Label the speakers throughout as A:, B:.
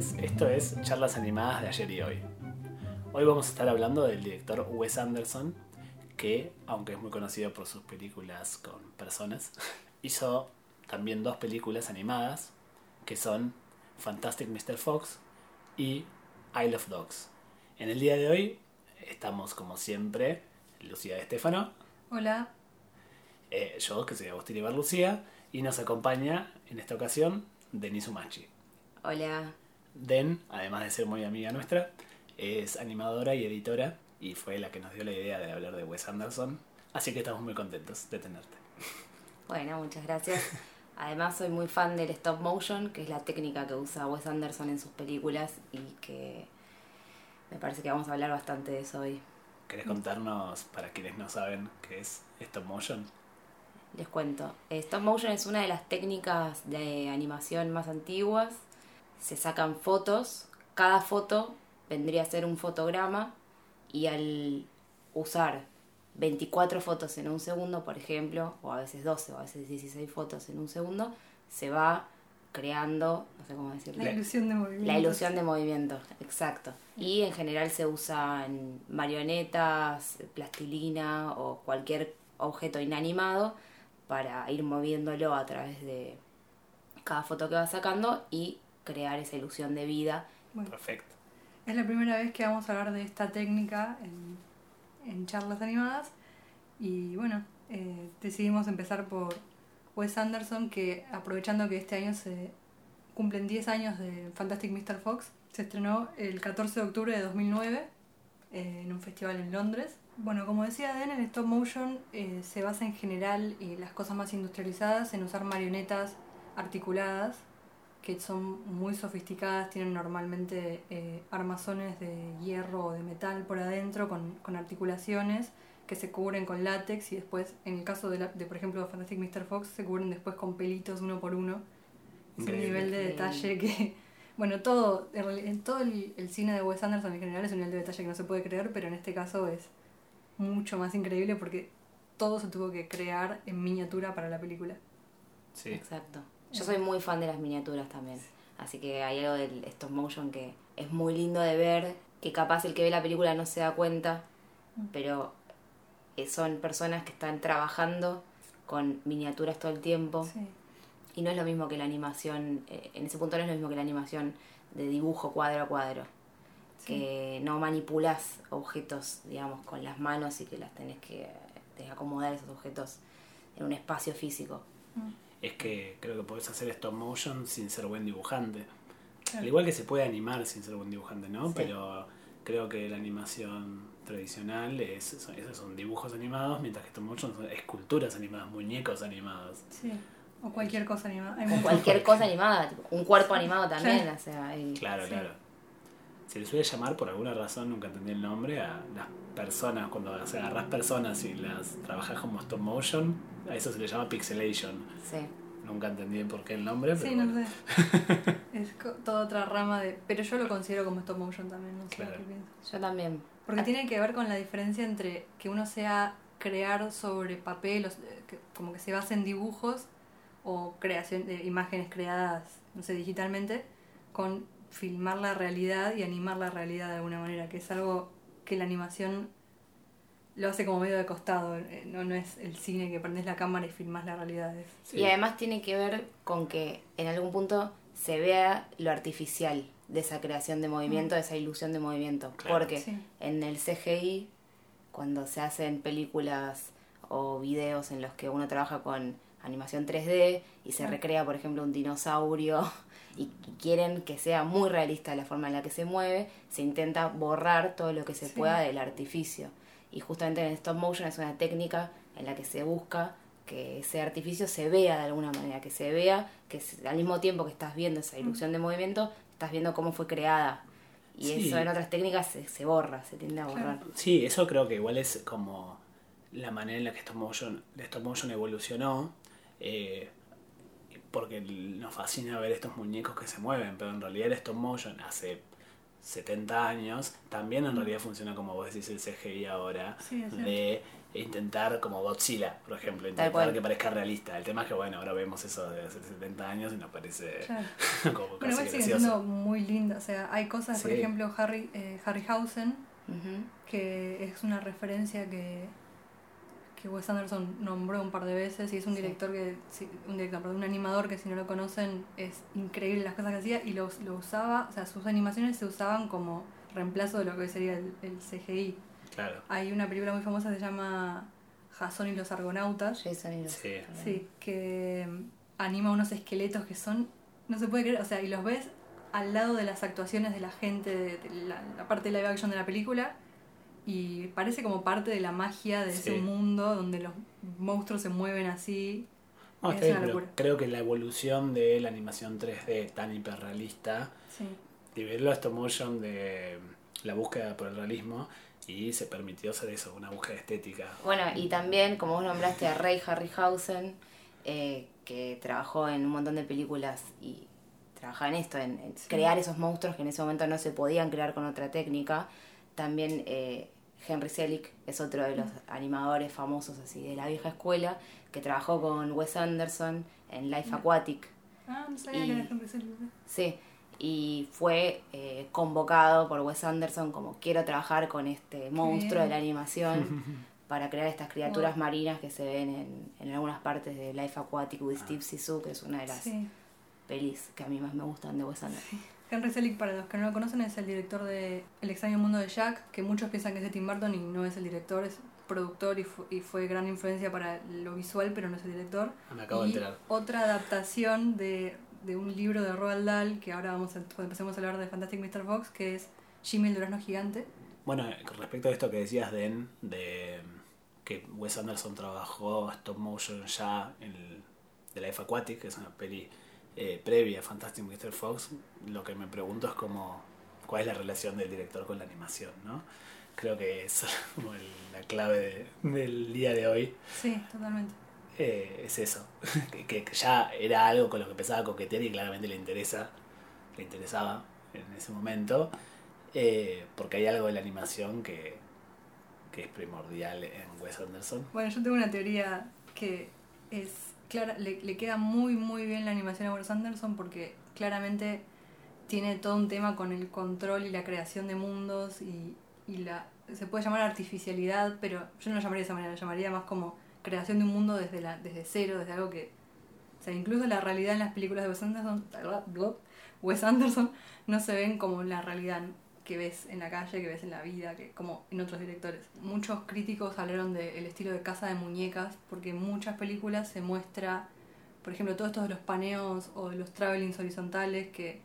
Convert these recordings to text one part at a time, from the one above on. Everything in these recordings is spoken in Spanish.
A: noches, esto es Charlas Animadas de ayer y hoy. Hoy vamos a estar hablando del director Wes Anderson, que, aunque es muy conocido por sus películas con personas, hizo también dos películas animadas, que son Fantastic Mr. Fox y I Love Dogs. En el día de hoy estamos, como siempre, Lucía Estefano,
B: Hola.
A: eh, yo, que soy Agustín Ibar Lucía, y nos acompaña en esta ocasión Denis Umachi.
C: Hola.
A: Den, además de ser muy amiga nuestra, es animadora y editora y fue la que nos dio la idea de hablar de Wes Anderson. Así que estamos muy contentos de tenerte.
C: Bueno, muchas gracias. Además soy muy fan del stop motion, que es la técnica que usa Wes Anderson en sus películas y que me parece que vamos a hablar bastante de eso hoy.
A: ¿Querés contarnos, para quienes no saben, qué es stop motion?
C: Les cuento. Stop motion es una de las técnicas de animación más antiguas. Se sacan fotos. Cada foto vendría a ser un fotograma y al usar 24 fotos en un segundo, por ejemplo, o a veces 12 o a veces 16 fotos en un segundo, se va creando, no sé cómo decirlo.
B: La ilusión de movimiento.
C: La ilusión de movimiento, exacto. Y en general se usan marionetas, plastilina o cualquier objeto inanimado para ir moviéndolo a través de cada foto que va sacando y crear esa ilusión de vida.
B: Bueno,
A: Perfecto.
B: es la primera vez que vamos a hablar de esta técnica en, en charlas animadas. Y bueno, eh, decidimos empezar por Wes Anderson, que aprovechando que este año se cumplen 10 años de Fantastic Mr. Fox, se estrenó el 14 de octubre de 2009 eh, en un festival en Londres. Bueno, como decía Den, el stop motion eh, se basa en general y las cosas más industrializadas en usar marionetas articuladas que son muy sofisticadas, tienen normalmente eh, armazones de hierro o de metal por adentro con, con articulaciones que se cubren con látex y después, en el caso de, la- de por ejemplo, Fantastic Mr. Fox, se cubren después con pelitos uno por uno. Es un nivel de detalle que, bueno, todo, en todo el, el cine de Wes Anderson en general es un nivel de detalle que no se puede creer, pero en este caso es mucho más increíble porque todo se tuvo que crear en miniatura para la película.
A: Sí.
C: Exacto. Yo soy muy fan de las miniaturas también. Así que hay algo del stop motion que es muy lindo de ver, que capaz el que ve la película no se da cuenta, pero eh, son personas que están trabajando con miniaturas todo el tiempo.
B: Sí.
C: Y no es lo mismo que la animación, eh, en ese punto no es lo mismo que la animación de dibujo cuadro a cuadro.
B: Sí.
C: Que no manipulas objetos, digamos, con las manos y que las tenés que eh, acomodar esos objetos en un espacio físico.
A: Es que creo que podés hacer stop motion sin ser buen dibujante.
B: Claro.
A: Al igual que se puede animar sin ser buen dibujante, ¿no?
C: Sí.
A: Pero creo que la animación tradicional es, son, esos son dibujos animados, mientras que stop motion son esculturas animadas, muñecos animados.
B: Sí. O cualquier cosa animada.
C: O cualquier cosa animada, tipo, un cuerpo animado también,
B: Claro.
C: o sea, y-
A: Claro,
B: Sí.
A: claro. Se le suele llamar, por alguna razón, nunca entendí el nombre, a las personas, cuando o sea, agarras personas y las trabajas como stop motion, a eso se le llama pixelation.
C: sí.
A: Nunca entendí por qué el nombre, pero
B: Sí, no sé. Es toda otra rama de... Pero yo lo considero como stop motion también, no sé
A: Claro.
B: qué piensas.
C: Yo también.
B: Porque tiene que ver con la diferencia entre que uno sea crear sobre papel, eh, como que se basa en dibujos o creación de imágenes creadas, no sé, digitalmente, con filmar la realidad y animar la realidad de alguna manera, que es algo que la animación lo hace como medio de costado, eh, no, no es el cine que prendes la cámara y filmas la realidad. es-
A: Sí.
C: Y además tiene que ver con que en algún punto se vea lo artificial de esa creación de movimiento, de esa ilusión de movimiento.
A: Claro.
C: Porque
B: Sí.
C: en el CGI, cuando se hacen películas o videos en los que uno trabaja con animación 3D y se recrea, por ejemplo, un dinosaurio y quieren que sea muy realista la forma en la que se mueve, se intenta borrar todo lo que se
B: Sí.
C: pueda del artificio. Y justamente en stop motion es una técnica en la que se busca que ese artificio se vea de alguna manera, que se vea que al mismo tiempo que estás viendo esa ilusión de movimiento, estás viendo cómo fue creada. Y
A: Sí.
C: eso en otras técnicas se, se borra, se tiende a borrar.
A: Sí, eso creo que igual es como la manera en la que stop motion, el stop motion evolucionó. Eh, porque nos fascina ver estos muñecos que se mueven, pero en realidad el stop motion hace 70 años también en realidad funciona como vos decís el CGI ahora,
B: Sí,
A: de intentar como Godzilla, por ejemplo, intentar que parezca realista. El tema es que, bueno, ahora vemos eso de hace 70 años y nos parece
B: Claro.
A: como casi
B: igual sigue siendo muy linda. O sea, hay cosas, por ejemplo, Harry, eh, Harryhausen, que es una referencia que, que Wes Anderson nombró un par de veces y es un
C: Sí.
B: director que, sí, un director, perdón, un animador que si no lo conocen es increíble las cosas que hacía y lo, lo usaba, o sea, sus animaciones se usaban como reemplazo de lo que sería el, el CGI.
A: Claro.
B: Hay una película muy famosa que se llama Jason y los Argonautas,
C: Jason y los-
A: Sí.
B: sí, que mm, anima unos esqueletos que son, no se puede creer, o sea, y los ves al lado de las actuaciones de la gente, de, de la, la parte de live action de la película, y parece como parte de la magia de ese mundo donde los monstruos se mueven así.
A: No,
B: Es
A: está bien,
B: una
A: pero
B: locura.
A: creo que la evolución de la animación 3D tan hiperrealista
B: Sí,
A: liberó a stop motion de la búsqueda por el realismo y se permitió hacer eso, una búsqueda estética.
C: Bueno, y también, como vos nombraste a Ray Harryhausen, eh, que trabajó en un montón de películas y trabajaba en esto, en, en crear esos monstruos que en ese momento no se podían crear con otra técnica. También eh, Henry Selick es otro de los animadores famosos así de la vieja escuela, que trabajó con Wes Anderson en Life Aquatic.
B: Ah, no sabía
C: Y-
B: que era Henry Selick.
C: Sí, y fue eh, convocado por Wes Anderson como quiero trabajar con este monstruo de la animación para crear estas criaturas
B: Wow.
C: marinas que se ven en, en algunas partes de Life Aquatic with Steve Zissou, que es una de las
B: Sí.
C: pelis que a mí más me gustan de Wes Anderson.
B: Henry Selick, para los que no lo conocen, es el director de El extraño mundo de Jack, que muchos piensan que es de Tim Burton y no es el director, es productor y, fu- y fue gran influencia para lo visual, pero no es el director.
A: Ah, Me acabo de enterar.
B: otra adaptación de, de un libro de Roald Dahl, que ahora vamos a, cuando empecemos a hablar de Fantastic Mr. Fox, que es Jimmy el durazno gigante.
A: Bueno, eh, con respecto a esto que decías, Den, de que Wes Anderson trabajó stop motion ya en el, de Life Aquatic, que es una peli eh, previa a Fantastic Mr. Fox, lo que me pregunto es como, cuál es la relación del director con la animación, ¿no? Creo que es como el- la clave de- del día de hoy.
B: Sí, totalmente.
A: Eh, es eso, que, que ya era algo con lo que empezaba a coquetear y claramente le interesa, le interesaba en ese momento, eh, porque hay algo de la animación que, que es primordial en Wes Anderson.
B: Bueno, yo tengo una teoría que es clara, le, le queda muy muy bien la animación a Wes Anderson porque claramente tiene todo un tema con el control y la creación de mundos y, y la se puede llamar artificialidad, pero yo no lo llamaría de esa manera, lo llamaría más como creación de un mundo desde la desde cero, desde algo que o sea, incluso la realidad en las películas de Wes Anderson, Wes Anderson no se ven como la realidad que ves en la calle, que ves en la vida, que como en otros directores. Muchos críticos hablaron del estilo de casa de muñecas, porque en muchas películas se muestra, por ejemplo, todo esto de los paneos o de los travelings horizontales, que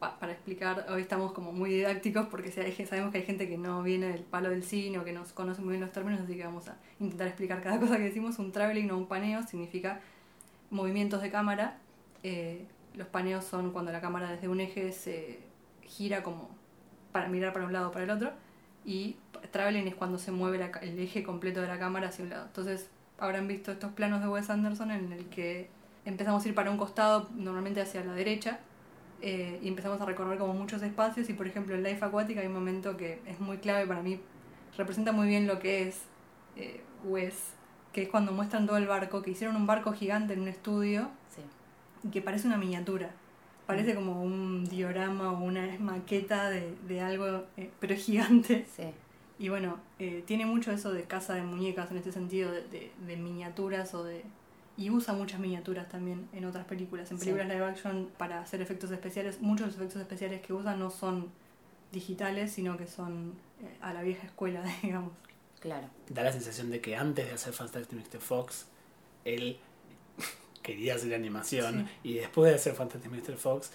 B: pa- para explicar, hoy estamos como muy didácticos porque sabemos que hay gente que no viene del palo del cine o que no conoce muy bien los términos, así que vamos a intentar explicar cada cosa que decimos. Un traveling o un paneo significa movimientos de cámara. Eh, los paneos son cuando la cámara desde un eje se gira como para mirar para un lado o para el otro. Y traveling es cuando se mueve la el eje completo de la cámara hacia un lado. Entonces habrán visto estos planos de Wes Anderson en el que empezamos a ir para un costado, normalmente hacia la derecha, eh, y empezamos a recorrer como muchos espacios. Y por ejemplo en Life Aquatic hay un momento que es muy clave para mí, representa muy bien lo que es eh, Wes, que es cuando muestran todo el barco, que hicieron un barco gigante en un estudio
C: Sí.
B: y que parece una miniatura. Parece como un diorama o una maqueta de, de algo, eh, pero es gigante.
C: Sí.
B: Y bueno, eh, tiene mucho eso de casa de muñecas en este sentido, de, de- de miniaturas o de... Y usa muchas miniaturas también en otras películas. En
C: Sí.
B: películas live action para hacer efectos especiales, muchos de los efectos especiales que usa no son digitales, sino que son eh, a la vieja escuela, digamos.
C: Claro.
A: Da la sensación de que antes de hacer Fantastic Mr. Fox, él quería hacer animación y después de hacer Fantastic Mr. Fox,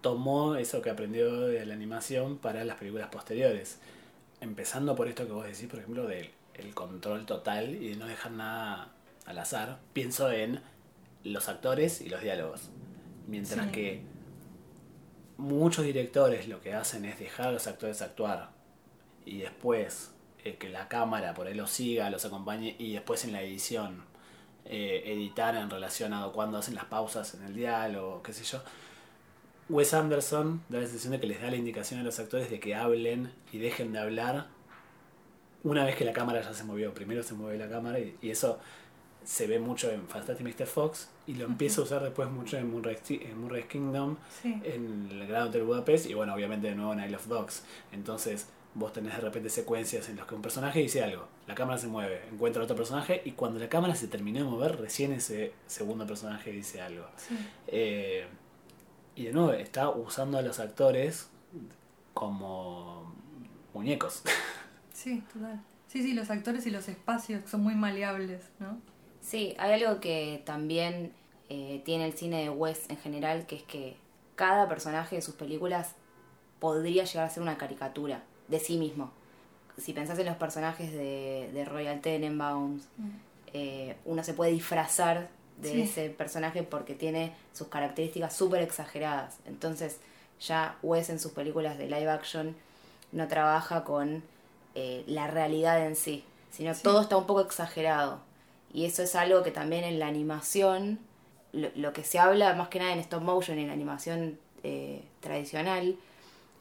A: tomó eso que aprendió de la animación para las películas posteriores. Empezando por esto que vos decís, por ejemplo, del el control total y de no dejar nada al azar. Pienso en los actores y los diálogos. Mientras
B: Sí.
A: que muchos directores lo que hacen es dejar a los actores actuar y después eh, que la cámara por ahí los siga, los acompañe y después en la edición eh, editar en relación a cuando hacen las pausas en el diálogo, qué sé yo. Wes Anderson da la sensación de que les da la indicación a los actores de que hablen y dejen de hablar una vez que la cámara ya se movió. Primero se mueve la cámara y, y eso se ve mucho en Fantastic Mr. Fox y lo empieza a usar después mucho en Moonrise, en Moonrise Kingdom,
B: Sí.
A: en el Gran Hotel Budapest y bueno, obviamente de nuevo en Isle of Dogs. Entonces vos tenés de repente secuencias en las que un personaje dice algo, la cámara se mueve, encuentra otro personaje y cuando la cámara se terminó de mover, recién ese segundo personaje dice algo.
B: Sí.
A: Eh, y de nuevo, está usando a los actores como muñecos.
B: Sí, total. Sí, sí, los actores y los espacios son muy maleables, ¿no?
C: Sí, hay algo que también eh, tiene el cine de Wes en general, que es que cada personaje de sus películas podría llegar a ser una caricatura de sí mismo. Si pensás en los personajes de, de Royal Tenenbaums, eh, uno se puede disfrazar de
B: Sí.
C: ese personaje porque tiene sus características súper exageradas. Entonces, ya Wes en sus películas de live action no trabaja con eh, la realidad en sí, sino
B: Sí.
C: todo está un poco exagerado. Y eso es algo que también en la animación, lo, lo que se habla más que nada en stop motion, en la animación eh, tradicional,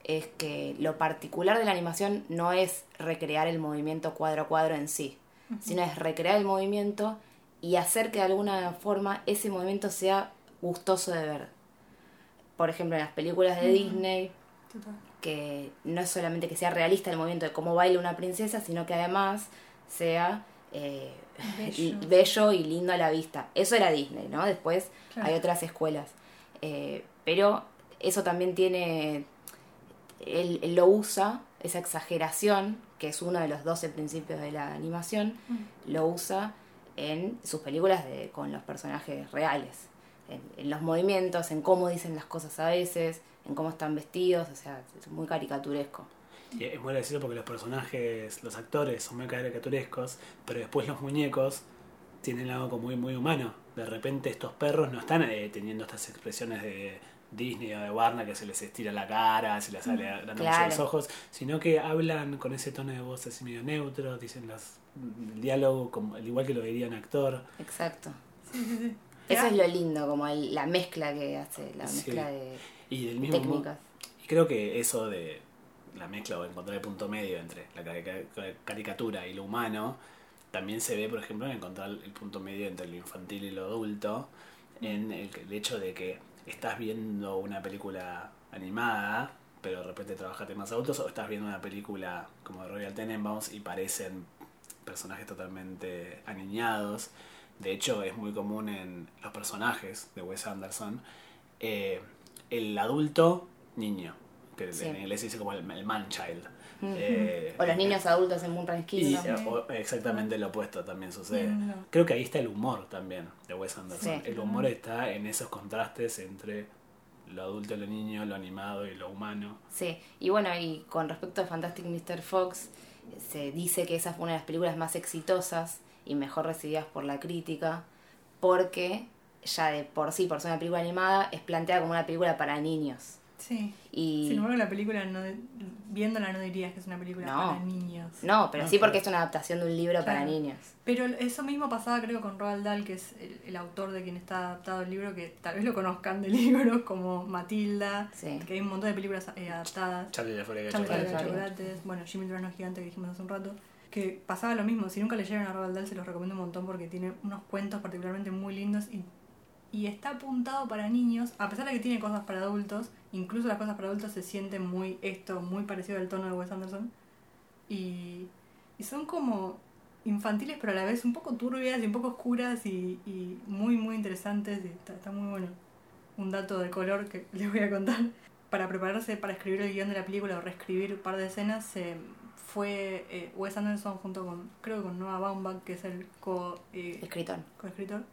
C: es que lo particular de la animación no es recrear el movimiento cuadro a cuadro en sí, sino es recrear el movimiento y hacer que de alguna forma ese movimiento sea gustoso de ver. Por ejemplo, en las películas de
B: Ujú.
C: Disney,
B: Total.
C: que no es solamente que sea realista el movimiento de cómo baila una princesa, sino que además sea eh,
B: Bello.
C: y- bello y lindo a la vista. Eso era Disney, ¿no? Después
B: Claro.
C: hay otras escuelas. Eh, pero eso también tiene, él, él lo usa, esa exageración, que es uno de los 12 principios de la animación,
B: Mm.
C: lo usa en sus películas de, con los personajes reales. En, en los movimientos, en cómo dicen las cosas a veces, en cómo están vestidos, o sea, es muy caricaturesco.
A: Y es muy gracioso porque los personajes, los actores son muy caricaturescos, pero después los muñecos tienen algo como muy, muy humano. De repente estos perros no están eh, teniendo estas expresiones de Disney o de Warner que se les estira la cara, se les sale agrandando mucho
C: Claro.
A: los ojos, sino que hablan con ese tono de voz así medio neutro, dicen los, el diálogo como, al igual que lo diría un actor.
C: Exacto.
B: Sí, sí, sí.
C: Eso es lo lindo, como el- la mezcla que hace, la
A: Sí.
C: mezcla de
A: Y del mismo modo-
C: técnicas.
A: Y creo que eso de la mezcla o encontrar el punto medio entre la carica- caricatura y lo humano también se ve, por ejemplo, en encontrar el punto medio entre lo infantil y lo adulto, en el, el hecho de que estás viendo una película animada, pero de repente trabaja temas adultos, o estás viendo una película como de Royal Tenenbaums y parecen personajes totalmente aniñados. De hecho, es muy común en los personajes de Wes Anderson eh, el adulto niño, que
C: Sí.
A: en inglés se dice como el, el man child. Eh,
C: o los niños adultos en Moonrise
A: y
C: Kingdom.
A: eh, o- exactamente lo opuesto también sucede.
B: No.
A: Creo que ahí está el humor también de Wes Anderson.
C: Sí.
A: El humor está en esos contrastes entre lo adulto, lo niño, lo animado y lo humano.
C: Sí, y bueno, y con respecto a Fantastic Mr. Fox, se dice que esa fue una de las películas más exitosas y mejor recibidas por la crítica, porque ya de por sí, por ser una película animada, es planteada como una película para niños.
B: Sí.
C: Y
B: Sin embargo, la película, no, viéndola no dirías que es una película
C: No.
B: para niños.
C: no, pero
A: No,
C: sí porque es una adaptación de un libro para niños.
B: Pero eso mismo pasaba creo con Roald Dahl, que es el, el autor de quien está adaptado el libro, que tal vez lo conozcan de libros como Matilda,
C: Sí.
B: que hay un montón de películas eh, adaptadas.
A: Charlie y la fábrica de
B: de
C: la
A: chocolate.
C: Fábrica.
B: chocolates, bueno, Jimmy el Durazno Gigante que dijimos hace un rato, que pasaba lo mismo. Si nunca leyeron a Roald Dahl, se los recomiendo un montón porque tiene unos cuentos particularmente muy lindos y, y está apuntado para niños, a pesar de que tiene cosas para adultos, incluso las cosas para adultos se sienten muy esto, muy parecido al tono de Wes Anderson. Y, y son como infantiles, pero a la vez un poco turbias y un poco oscuras y, y muy, muy interesantes. Y está, está muy bueno. Un dato de color que les voy a contar. Para prepararse para escribir el guion de la película o reescribir un par de escenas, fue eh, Wes Anderson junto con, creo que con Noah Baumbach, que es el co, eh,
C: Escritor.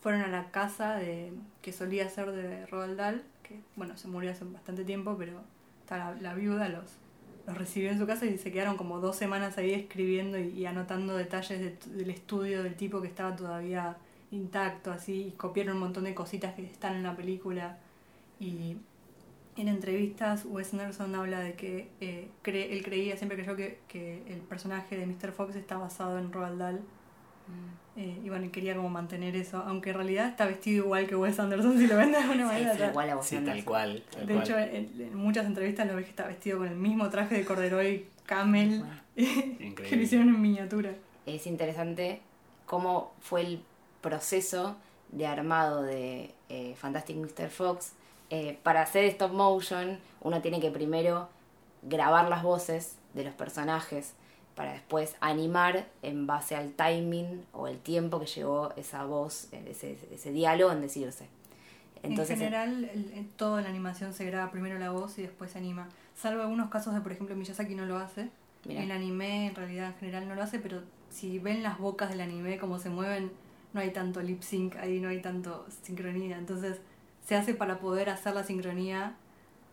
B: fueron a la casa de, que solía ser de Roald Dahl, que bueno, se murió hace bastante tiempo, pero está la, viuda los, los recibió en su casa y se quedaron como dos semanas ahí escribiendo y, anotando detalles de- del estudio del tipo que estaba todavía intacto, así, y copiaron un montón de cositas que están en la película. Y en entrevistas, Wes Anderson habla de que eh, él creía, siempre creyó que, que el personaje de Mr. Fox está basado en Roald Dahl. Eh, y bueno, quería como mantener eso, aunque en realidad está vestido igual que Wes Anderson, si lo ven de alguna manera.
C: sí,
B: está-
C: igual a vos
A: Sí, tal cual. tal
B: de
A: cual.
B: hecho, en, en muchas entrevistas lo ves que está vestido con el mismo traje de corderoy camel que lo hicieron en miniatura.
C: Es interesante cómo fue el proceso de armado de eh, Fantastic Mr. Fox. Eh, para hacer stop motion, uno tiene que primero grabar las voces de los personajes para después animar en base al timing o el tiempo que llevó esa voz, ese, ese diálogo en decirse.
B: Entonces, en general, toda la animación se graba primero la voz y después se anima. Salvo algunos casos de, por ejemplo, Miyazaki no lo hace. El anime en realidad en general no lo hace, pero si ven las bocas del anime, cómo se mueven, no hay tanto lip sync, ahí no hay tanto sincronía. Entonces se hace para poder hacer la sincronía,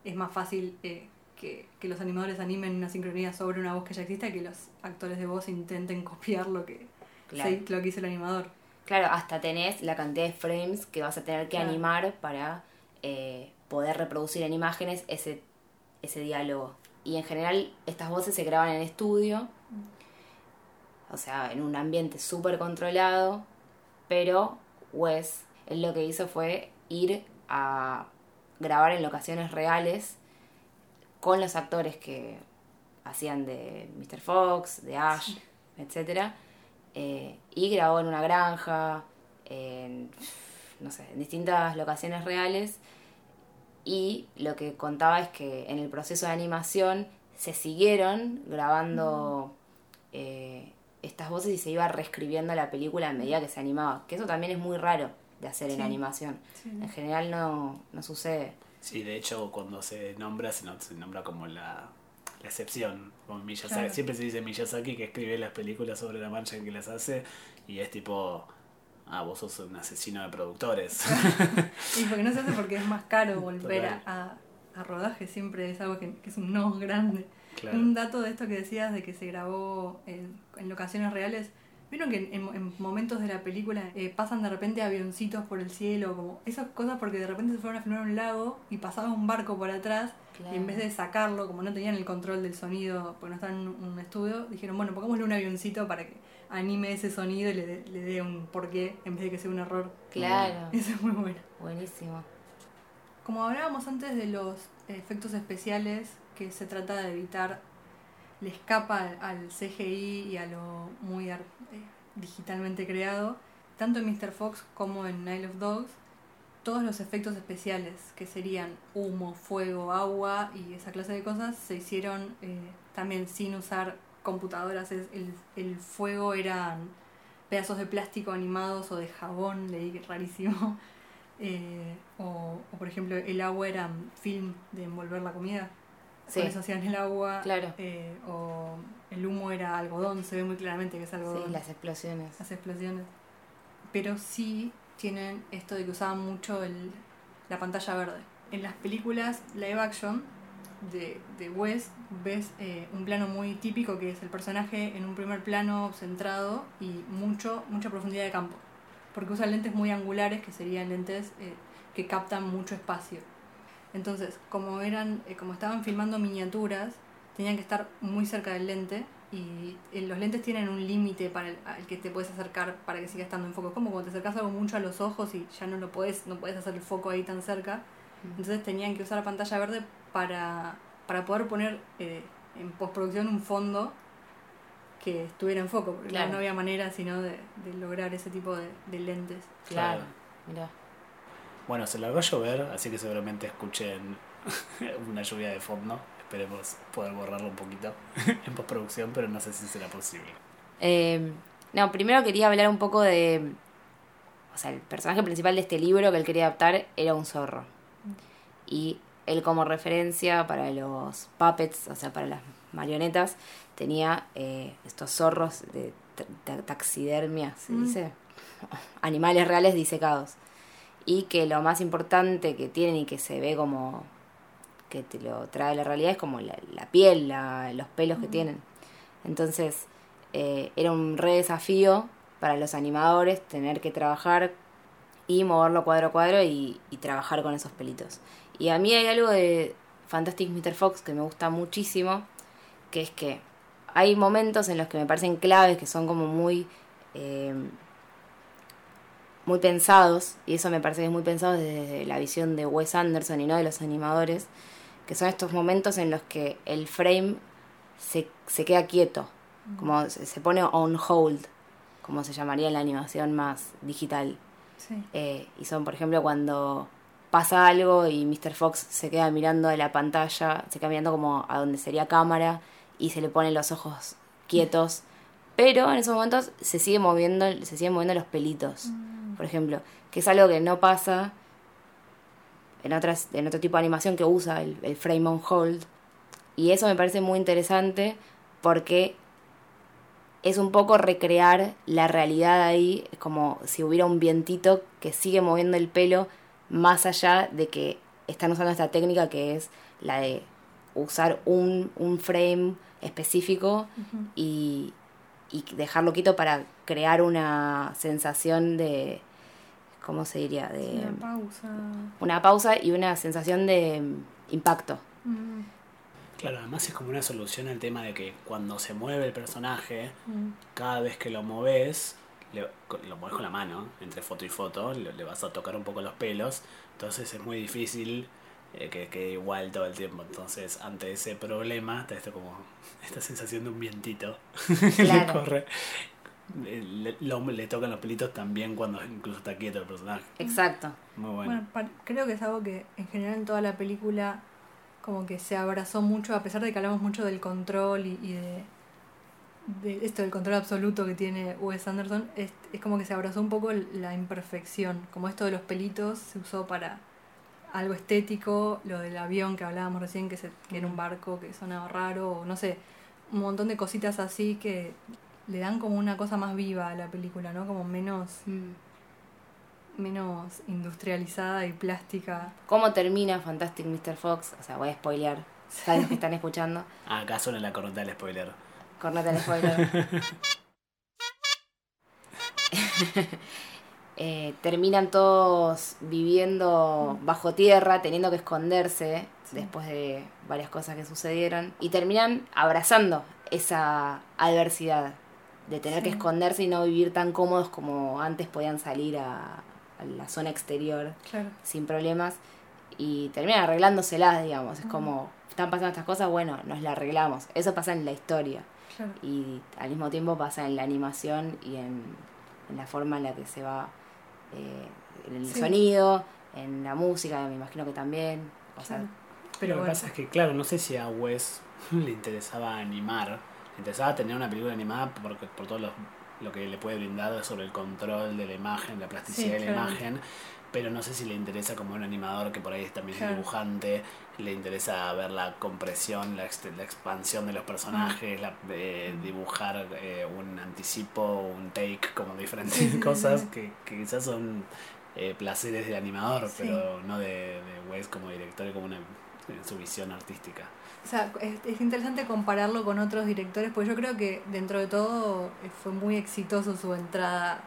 B: es más fácil eh, que, los animadores animen una sincronía sobre una voz que ya existe que los actores de voz intenten copiar lo que, lo que hizo el animador.
C: Claro, hasta tenés la cantidad de frames que vas a tener que animar para eh, poder reproducir en imágenes ese, ese diálogo. Y en general estas voces se graban en estudio, o sea, en un ambiente súper controlado, pero Wes él lo que hizo fue ir a grabar en locaciones reales con los actores que hacían de Mr. Fox, de Ash, etc. Eh, y grabó en una granja, en, no sé, en distintas locaciones reales. Y lo que contaba es que en el proceso de animación se siguieron grabando eh, estas voces y se iba reescribiendo la película a medida que se animaba. Que eso también es muy raro de hacer en animación. En general no, no sucede.
A: Sí, de hecho cuando se nombra, se, nombra como la, excepción. Como Miyazaki, Siempre se dice Miyazaki que escribe las películas sobre la mancha en que las hace y es tipo, ah, vos sos un asesino de productores.
B: y porque no se hace porque es más caro volver a, a, rodaje, siempre es algo que, es un no grande. Un dato de esto que decías de que se grabó en, en locaciones reales, Vieron que en, momentos de la película eh, pasan de repente avioncitos por el cielo, como esas cosas porque de repente se fueron a filmar un lago y pasaba un barco por atrás y en vez de sacarlo, como no tenían el control del sonido, porque no estaban en un estudio, dijeron, bueno, pongámosle un avioncito para que anime ese sonido y le, dé un porqué en vez de que sea un error.
C: Claro.
B: Eso es muy bueno.
C: Buenísimo.
B: Como hablábamos antes de los efectos especiales, que se trata de evitar le escapa al CGI y a lo muy eh, digitalmente creado, tanto en Mr. Fox como en Nile of Dogs, todos los efectos especiales que serían humo, fuego, agua y esa clase de cosas se hicieron eh, también sin usar computadoras. El, el fuego eran pedazos de plástico animados o de jabón, leí rarísimo. Eh, o, o, por ejemplo el agua era film de envolver la comida sí. eso hacían el agua.
C: Claro.
B: Eh, o el humo era algodón, se ve muy claramente que es algodón.
C: Sí, las explosiones.
B: Las explosiones. Pero sí tienen esto de que usaban mucho el, la pantalla verde. En las películas live action de, de Wes ves eh, un plano muy típico que es el personaje en un primer plano centrado y mucho, mucha profundidad de campo. Porque usa lentes muy angulares que serían lentes eh, que captan mucho espacio. Entonces, como eran, eh, como estaban filmando miniaturas, tenían que estar muy cerca del lente y eh, los lentes tienen un límite para el, al que te puedes acercar para que siga estando en foco. como cuando te acercas algo mucho a los ojos y ya no lo puedes, no puedes hacer el foco ahí tan cerca. Entonces tenían que usar la pantalla verde para, para poder poner eh, en postproducción un fondo que estuviera en foco, porque no había manera sino de, de lograr ese tipo de, de lentes.
C: Claro, mira.
A: Bueno, se largó a llover, así que seguramente escuchen una lluvia de fondo. Esperemos poder borrarlo un poquito en postproducción, pero no sé si será posible.
C: Eh, no, primero quería hablar un poco de. O sea, el personaje principal de este libro que él quería adaptar era un zorro. Y él, como referencia para los puppets, o sea, para las marionetas, tenía eh, estos zorros de taxidermia, se mm. dice. Animales reales disecados y que lo más importante que tienen y que se ve como que te lo trae la realidad es como la, piel, la, los pelos que tienen. Entonces eh, era un re desafío para los animadores tener que trabajar y moverlo cuadro a cuadro y, y trabajar con esos pelitos. Y a mí hay algo de Fantastic Mr. Fox que me gusta muchísimo, que es que hay momentos en los que me parecen claves, que son como muy... Eh, muy pensados, y eso me parece que es muy pensado desde la visión de Wes Anderson y no de los animadores, que son estos momentos en los que el frame se, se queda quieto, como se, pone on hold, como se llamaría en la animación más digital.
B: Sí.
C: Eh, y son, por ejemplo, cuando pasa algo y Mr. Fox se queda mirando de la pantalla, se queda mirando como a donde sería cámara y se le ponen los ojos quietos. Pero en esos momentos se sigue moviendo, se siguen moviendo los pelitos, por ejemplo, que es algo que no pasa en otras, en otro tipo de animación que usa el, el frame on hold. Y eso me parece muy interesante porque es un poco recrear la realidad ahí, es como si hubiera un vientito que sigue moviendo el pelo más allá de que están usando esta técnica que es la de usar un, un frame específico y, y dejarlo quieto para crear una sensación de, ¿cómo se diría? De
B: Una pausa.
C: una pausa y una sensación de mm, impacto.
B: Mm,
A: Claro, además es como una solución al tema de que cuando se mueve el personaje,
B: mm.
A: cada vez que lo moves, le- lo mueves con la mano, entre foto y foto, le, le vas a tocar un poco los pelos, entonces es muy difícil eh, que quede igual todo el tiempo. Entonces, ante ese problema, está esto como esta sensación de un vientito que le corre. Le, tocan los pelitos también cuando incluso está quieto el personaje.
C: Exacto.
A: Muy bueno.
B: Bueno, creo que es algo que en general en toda la película como que se abrazó mucho, a pesar de que hablamos mucho del control y, y de, de esto del control absoluto que tiene Wes Anderson, es, es como que se abrazó un poco la imperfección, como esto de los pelitos se usó para algo estético, lo del avión que hablábamos recién, que, se, que era un barco que sonaba raro, o no sé, un montón de cositas así que le dan como una cosa más viva a la película, ¿no? Como menos, menos industrializada y plástica.
C: ¿Cómo termina Fantastic Mr. Fox? O sea, voy a spoilear. Para los que están escuchando.
A: Ah, acá suena la corneta del spoiler.
C: Corneta el spoiler. Eh, terminan todos viviendo bajo tierra, teniendo que esconderse después de varias cosas que sucedieron. Y terminan abrazando esa adversidad de tener que esconderse y no vivir tan cómodos como antes podían salir a, a la zona exterior
B: Claro.
C: sin problemas y terminan arreglándoselas, digamos. Es como, están pasando estas cosas, bueno, nos las arreglamos. Eso pasa en la historia
B: Claro.
C: y al mismo tiempo pasa en la animación y en, en la forma en la que se va, eh, en el
B: Sí.
C: sonido, en la música, me imagino que también. O sea,
B: Claro.
A: Pero lo que
B: bueno.
A: pasa es que, claro, no sé si a Wes le interesaba animar, interesaba tener una película animada porque, por todo lo, lo que le puede brindar sobre el control de la imagen, la plasticidad
B: Sí,
A: de la imagen, pero no sé si le interesa como un animador que por ahí también
B: Claro.
A: es dibujante, le interesa ver la compresión, la, ex- la expansión de los personajes, la, eh, dibujar eh, un anticipo, un take, como diferentes
B: Sí,
A: cosas
B: sí.
A: que, que quizás son eh, placeres de animador, pero no de, de Wes como director y como una, su visión artística.
B: O sea, es, es interesante compararlo con otros directores, porque yo creo que dentro de todo eh, fue muy exitoso su entrada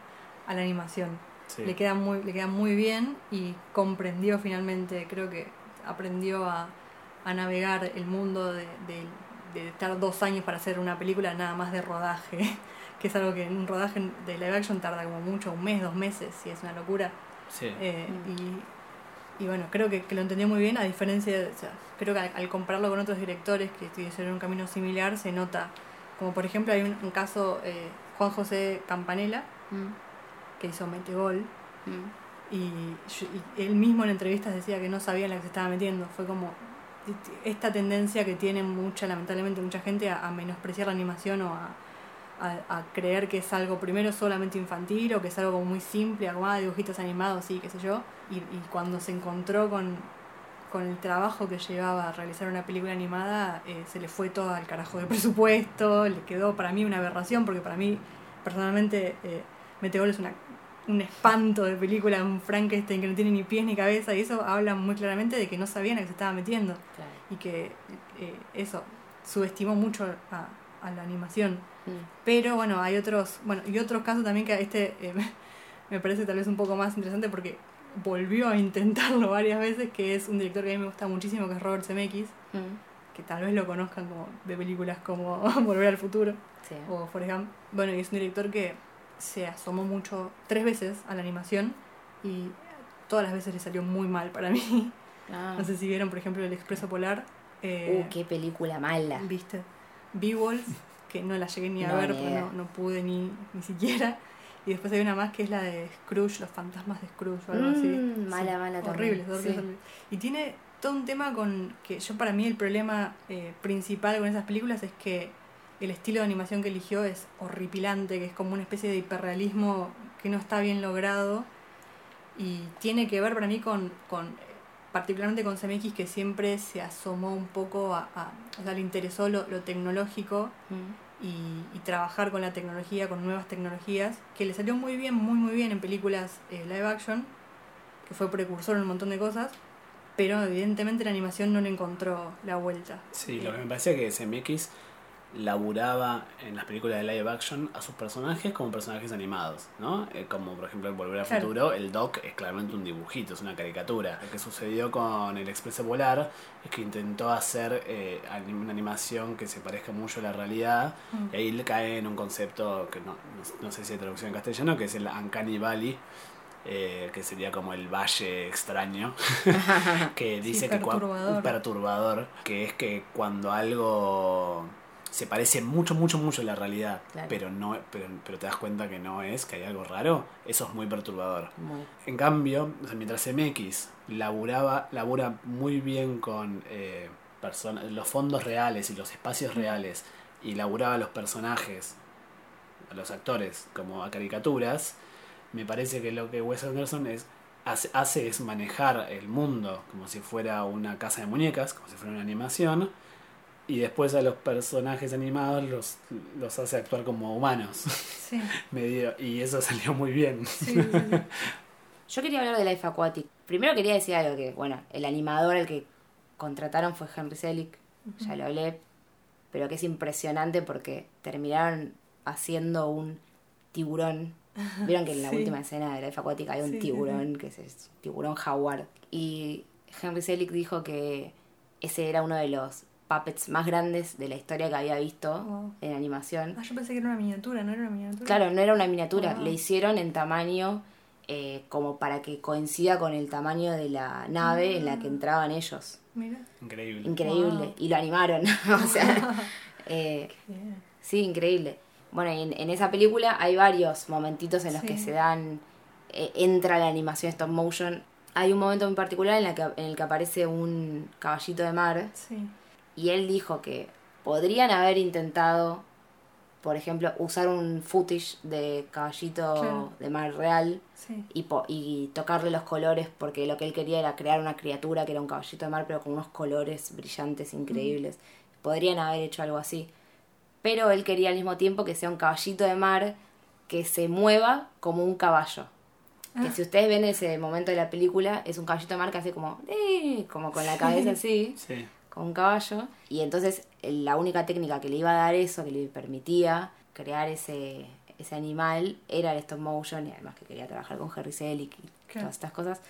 B: a la animación.
A: Sí.
B: Le, queda muy, le queda muy bien y comprendió finalmente, creo que aprendió a, a navegar el mundo de, de- de estar dos años para hacer una película nada más de rodaje, que es algo que en un rodaje de live action tarda como mucho, un mes, dos meses, y es una locura.
A: Sí.
B: Eh,
C: Mm.
B: y, y bueno, creo que, que lo entendió muy bien, a diferencia de, o sea, creo que al, al compararlo con otros directores que tuviesen un camino similar, se nota, como por ejemplo hay un, un caso, eh, Juan José Campanella,
C: mm,
B: que hizo Metegol,
C: mm.
B: y, él mismo en entrevistas decía que no sabía en la que se estaba metiendo, fue como esta tendencia que tiene mucha, lamentablemente, mucha gente a, a menospreciar la animación o a, a, a creer que es algo primero solamente infantil o que es algo como muy simple, como ah, dibujitos animados, sí, qué sé yo. Y, y cuando se encontró con, con el trabajo que llevaba a realizar una película animada, eh, se le fue todo al carajo de presupuesto, le quedó para mí una aberración, porque para mí, personalmente, eh, Meteor es una, un espanto de película, un Frankenstein que no tiene ni pies ni cabeza, y eso habla muy claramente de que no sabían a qué se estaba metiendo
C: Claro.
B: y que eh, eso subestimó mucho a, a la animación.
C: Mm.
B: Pero bueno, hay otros, bueno, y otros casos también que este eh, me parece tal vez un poco más interesante porque volvió a intentarlo varias veces, que es un director que a mí me gusta muchísimo, que es Robert Zemeckis,
C: Mm.
B: que tal vez lo conozcan como de películas como Volver al Futuro
C: Sí.
B: o Forrest Gump. Bueno, y es un director que se asomó mucho, tres veces a la animación y todas las veces le salió muy mal para mí.
C: Ah.
B: No sé si vieron, por ejemplo, El Expreso Polar. eh,
C: Uh, qué película mala.
B: ¿Viste? Beowulf, que no la llegué ni a
C: No,
B: ver
C: ni
B: porque
C: idea.
B: no, no pude ni, ni siquiera. Y después hay una más que es la de Scrooge, los fantasmas de Scrooge o algo así.
C: Mm, mala, mala
B: horribles,
C: sí.
B: horribles. Y tiene todo un tema con que yo para mí el problema eh, principal con esas películas es que el estilo de animación que eligió es horripilante, que es como una especie de hiperrealismo que no está bien logrado y tiene que ver para mí con, con particularmente con CMX que siempre se asomó un poco a, a- o sea, le interesó lo, lo tecnológico
C: Mm.
B: y, y trabajar con la tecnología, con nuevas tecnologías, que le salió muy bien, muy muy bien en películas eh, live action, que fue precursor en un montón de cosas, pero evidentemente la animación no le encontró la vuelta.
A: Sí,
B: Eh,
A: lo que me parecía que SMX laburaba en las películas de live action a sus personajes como personajes animados, ¿no? Eh, como por ejemplo en Volver al
B: Claro.
A: Futuro, el Doc es claramente un dibujito, es una caricatura. Lo que sucedió con el Expreso Polar es que intentó hacer eh, una animación que se parezca mucho a la realidad
B: Mm.
A: y ahí le cae en un concepto que no, no- no sé si hay traducción en castellano, que es el Uncanny Valley. eh, que sería como el valle extraño que
B: Sí,
A: dice que cua-
B: perturbador.
A: un perturbador que es que cuando algo se parece mucho mucho mucho a la realidad
C: Claro.
A: pero no pero, pero te das cuenta que no es que hay algo raro eso es muy perturbador
C: Muy.
A: en cambio o sea, mientras MX laburaba labura muy bien con eh, los fondos reales y los espacios reales y laburaba a los personajes a los actores como a caricaturas me parece que lo que Wes Anderson es hace, hace es manejar el mundo como si fuera una casa de muñecas como si fuera una animación y después a los personajes animados los, los hace actuar como humanos
B: Sí,
A: medio y eso salió muy bien
B: sí, sí, sí.
C: Yo quería hablar de Life Aquatic. Primero quería decir algo que, bueno, el animador al que contrataron fue Henry Selick, ya lo hablé, pero que es impresionante porque terminaron haciendo un tiburón. Vieron que en la
B: Sí.
C: última escena de Life Aquatic hay un
B: Sí, sí,
C: tiburón, que es el tiburón jaguar. Y Henry Selick dijo que ese era uno de los puppets más grandes de la historia que había visto
B: Wow.
C: en animación.
B: Ah, yo pensé que era una miniatura, ¿no era una miniatura?
C: Claro, no era una miniatura,
B: Ah.
C: le hicieron en tamaño eh, como para que coincida con el tamaño de la nave en la que entraban ellos.
B: Mira.
A: increíble
C: Increíble.
B: Wow.
C: Y lo animaron. o sea, eh, sí, increíble. Bueno, y en, en esa película hay varios momentitos en los que se dan, eh, entra la animación stop motion. Hay un momento en particular en, la que, en el que aparece un caballito de mar
B: Sí.
C: Y él dijo que podrían haber intentado, por ejemplo, usar un footage de caballito
B: Claro.
C: de mar real
B: Sí.
C: y, po- y tocarle los colores porque lo que él quería era crear una criatura que era un caballito de mar pero con unos colores brillantes increíbles. Podrían haber hecho algo así. Pero él quería al mismo tiempo que sea un caballito de mar que se mueva como un caballo. Que
B: Ah.
C: si ustedes ven ese momento de la película, es un caballito de mar que hace como, "Eh", como con la cabeza así
A: sí
C: con un caballo. Y entonces la única técnica que le iba a dar eso, que le permitía crear ese, ese animal, era el stop motion. Y además que quería trabajar con Harry Selick y todas estas cosas.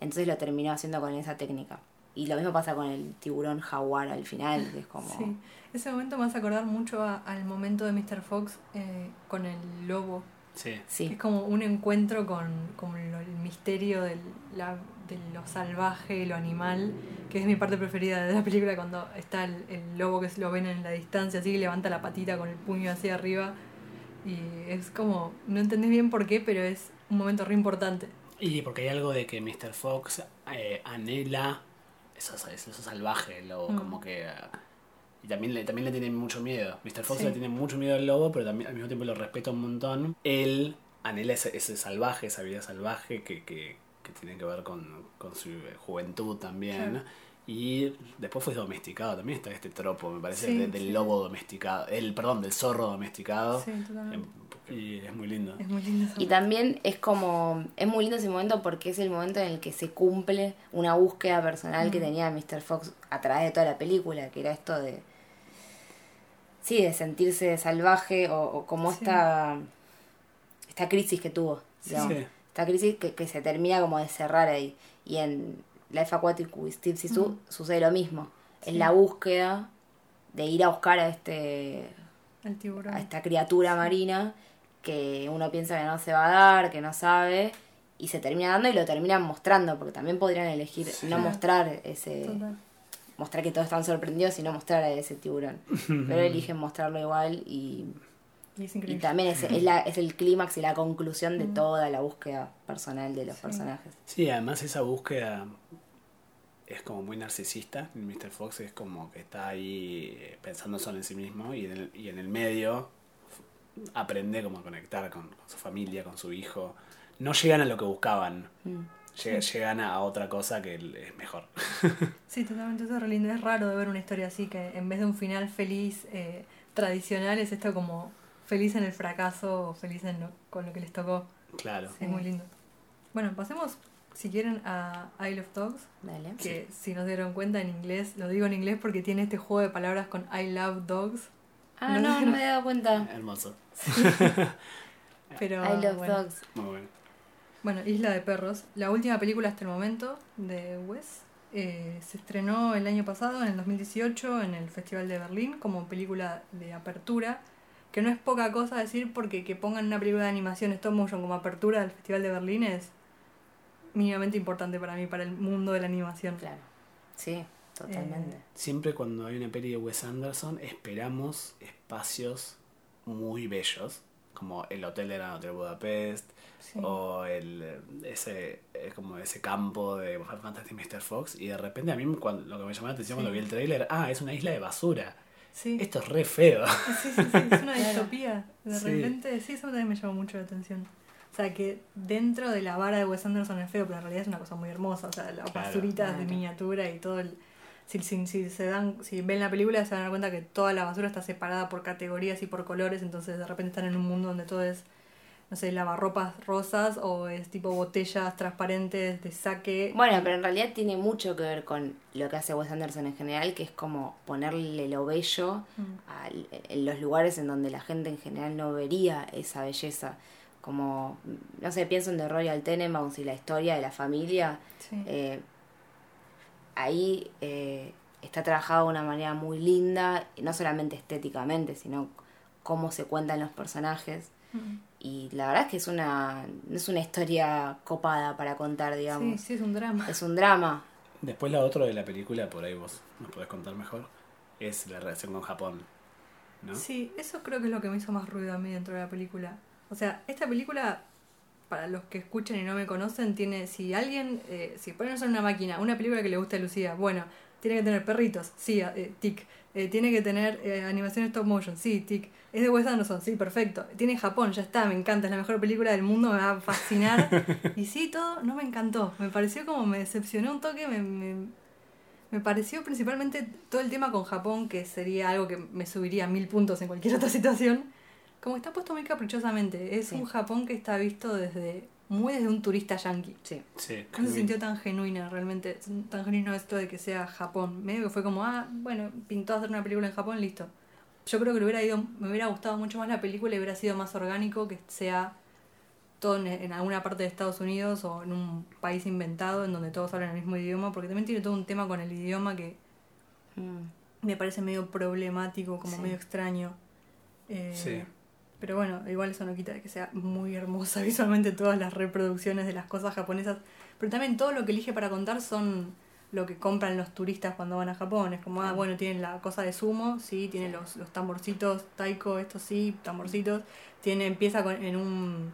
C: Entonces lo terminó haciendo con esa técnica. Y lo mismo pasa con el tiburón jaguar al final, que es como...
B: Sí. Ese momento me hace acordar mucho a- al momento de Mr. Fox eh, con el lobo.
A: Sí
C: Sí,
B: Es como un encuentro con, con lo- el misterio del, la- de lo salvaje, lo animal, que es mi parte preferida de la película cuando está el, el lobo que lo ven en la distancia, así que levanta la patita con el puño hacia arriba. Y es como, no entendés bien por qué, pero es un momento re importante.
A: Y porque hay algo de que Mr. Fox eh, anhela eso, eso salvaje, el lobo,
B: Mm.
A: como que... eh, y también le, también le tiene mucho miedo. Mr. Fox
B: Sí.
A: le tiene mucho miedo al lobo, pero también al mismo tiempo lo respeta un montón. Él anhela ese, ese salvaje, esa vida salvaje que, que, que tiene que ver con, con su juventud también. Y después fue domesticado, también está este tropo, me parece,
B: Sí,
A: de- del
B: sí.
A: lobo domesticado, el, perdón, del zorro domesticado.
B: Sí, totalmente.
A: Em, Y es muy lindo.
B: Es muy lindo.
C: Y también es como, es muy lindo ese momento porque es el momento en el que se cumple una búsqueda personal que tenía Mr. Fox a través de toda la película, que era esto de, sí, de sentirse salvaje o, o como
B: Sí.
C: esta, esta crisis que tuvo.
A: Sí.
C: esta crisis que, que se termina como de cerrar ahí. Y en Life Aquatic with Steve
B: Mm.
C: sucede lo mismo, es
B: Sí.
C: la búsqueda de ir a buscar a este
B: El tiburón.
C: a esta criatura marina que uno piensa que no se va a dar, que no sabe, y se termina dando y lo terminan mostrando, porque también podrían elegir no mostrar ese,
B: Total.
C: Mostrar que todos están sorprendidos y no mostrar a ese tiburón. Pero eligen mostrarlo igual y,
B: Y es
C: y también es, es, la, es el clímax y la conclusión de toda la búsqueda personal de los
B: Sí.
C: personajes.
A: Sí, además esa búsqueda es como muy narcisista. Mr. Fox es como que está ahí eh, pensando solo en sí mismo y en el, y en el medio aprende como a conectar con, con su familia, con su hijo. No llegan a lo que buscaban,
C: Mm.
A: Lle- llegan a otra cosa que es mejor.
B: Sí, totalmente, eso es re lindo. Es raro de ver una historia así, que en vez de un final feliz eh, tradicional, es esto como feliz en el fracaso o feliz en lo- con lo que les tocó.
A: Claro.
C: Sí.
B: Es muy lindo. Bueno, pasemos, si quieren, a Isle of Dogs,
C: Dale.
B: que si no se dieron cuenta en inglés, lo digo en inglés porque tiene este juego de palabras con I love dogs,
C: Ah, no, no me había dado cuenta.
A: Hermoso.
B: pero
C: I love
B: bueno.
C: dogs.
A: Muy bueno.
B: Bueno, Isla de Perros, la última película hasta el momento de Wes. eh, se estrenó el año pasado, en el 2018, en el Festival de Berlín, como película de apertura. Que no es poca cosa decir porque que pongan una película de animación stop motion como apertura del Festival de Berlín es mínimamente importante para mí, para el mundo de la animación.
C: Claro. Sí, totalmente.
A: Siempre cuando hay una peli de Wes Anderson esperamos espacios muy bellos, como el hotel de Gran Hotel Budapest,
B: Sí.
A: o el ese eh, como ese campo de Fantastic Mr. Fox y de repente a mí cuando, lo que me llamó la atención
B: Sí.
A: cuando vi el trailer ah es una isla de basura
B: Sí.
A: esto es re feo
B: Sí, sí, sí, es una distopía. De repente, sí, eso también me llamó mucho la atención. O sea, que dentro de la vara de Wes Anderson es feo, pero en realidad es una cosa muy hermosa. O sea, las
A: Claro.
B: basuritas de miniatura y todo el... Si, si, si se dan, si ven la película se van a dar cuenta que toda la basura está separada por categorías y por colores, entonces de repente están en un mundo donde todo es, no sé, lavarropas rosas o es tipo botellas transparentes de saque.
C: Bueno, pero en realidad tiene mucho que ver con lo que hace Wes Anderson en general, que es como ponerle lo bello
B: Mm.
C: al- en los lugares en donde la gente en general no vería esa belleza. Como, no sé, pienso en The Royal Tenenbaums y la historia de la familia.
B: Sí.
C: eh, ahí eh, está trabajado de una manera muy linda, no solamente estéticamente, sino cómo se cuentan los personajes. Y la verdad es que es una, no es una historia copada para contar,
B: sí,
C: digamos.
B: sí, es un drama.
C: Es un drama.
A: después la otra de la película por ahí vos nos podés contar mejor es la relación con Japón ¿no?
B: Sí, eso creo que es lo que me hizo más ruido a mí dentro de la película. O sea, esta película, para los que escuchen y no me conocen, tiene, si alguien, eh, si ponen en una máquina, una película que le gusta a Lucía, bueno, tiene que tener perritos, sí, eh, tic. Eh, tiene que tener eh, animación stop motion, sí, tic. Es de Wes Anderson, sí, perfecto. Tiene Japón, ya está, me encanta, es la mejor película del mundo, me va a fascinar. y sí, todo no me encantó. Me pareció como me decepcionó un toque, me, me, me pareció principalmente todo el tema con Japón, que sería algo que me subiría mil puntos en cualquier otra situación. Como está puesto muy caprichosamente. Es
C: Sí.
B: un Japón que está visto desde muy desde un turista yanqui.
C: Sí.
A: sí
B: No se sintió tan genuina realmente, tan genuino esto de que sea Japón. Medio que fue como, ah, bueno, pintó hacer una película en Japón, listo. Yo creo que le hubiera ido, me hubiera gustado mucho más la película y hubiera sido más orgánico que sea todo en, en alguna parte de Estados Unidos o en un país inventado en donde todos hablan el mismo idioma, porque también tiene todo un tema con el idioma que
C: Mm.
B: me parece medio problemático, como
C: Sí.
B: medio extraño. Eh,
A: Sí.
B: Pero bueno, igual eso no quita de que sea muy hermosa visualmente todas las reproducciones de las cosas japonesas. Pero también todo lo que elige para contar son lo que compran los turistas cuando van a Japón. Es como, ah, bueno, tienen la cosa de sumo, sí, tiene los, los tamborcitos, taiko, estos sí, tamborcitos. Tiene, empieza con, en un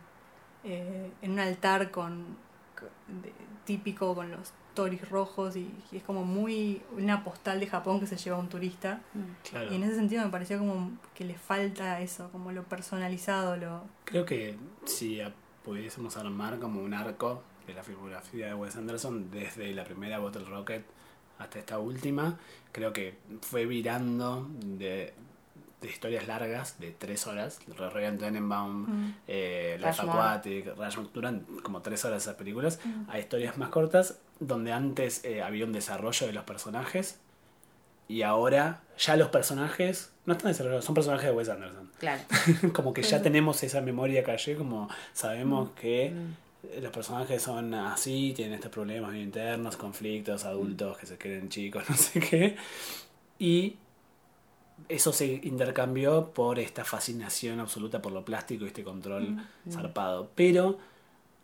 B: eh, en un altar con, con- de- típico con los toris rojos y, y es como muy una postal de Japón que se lleva un turista.
C: Mm.
A: claro
B: Y en ese sentido me pareció como que le falta eso, como lo personalizado, lo...
A: Creo que si a- pudiésemos armar como un arco de la filmografía de Wes Anderson, desde la primera Bottle Rocket hasta esta última, creo que fue virando de, de historias largas, de tres horas, Royal Tenenbaum,
B: Mm.
A: eh, Life. Aquatic, Rashomon, duran como tres horas esas películas, a historias más cortas, donde antes eh, había un desarrollo de los personajes, y ahora ya los personajes no están desarrollados, son personajes de Wes Anderson
C: Claro.
A: como que ya tenemos esa memoria calle, como sabemos que
C: Mm.
A: los personajes son así, tienen estos problemas internos, conflictos, adultos que se creen chicos, no sé qué. Y eso se intercambió por esta fascinación absoluta por lo plástico y este control zarpado. Pero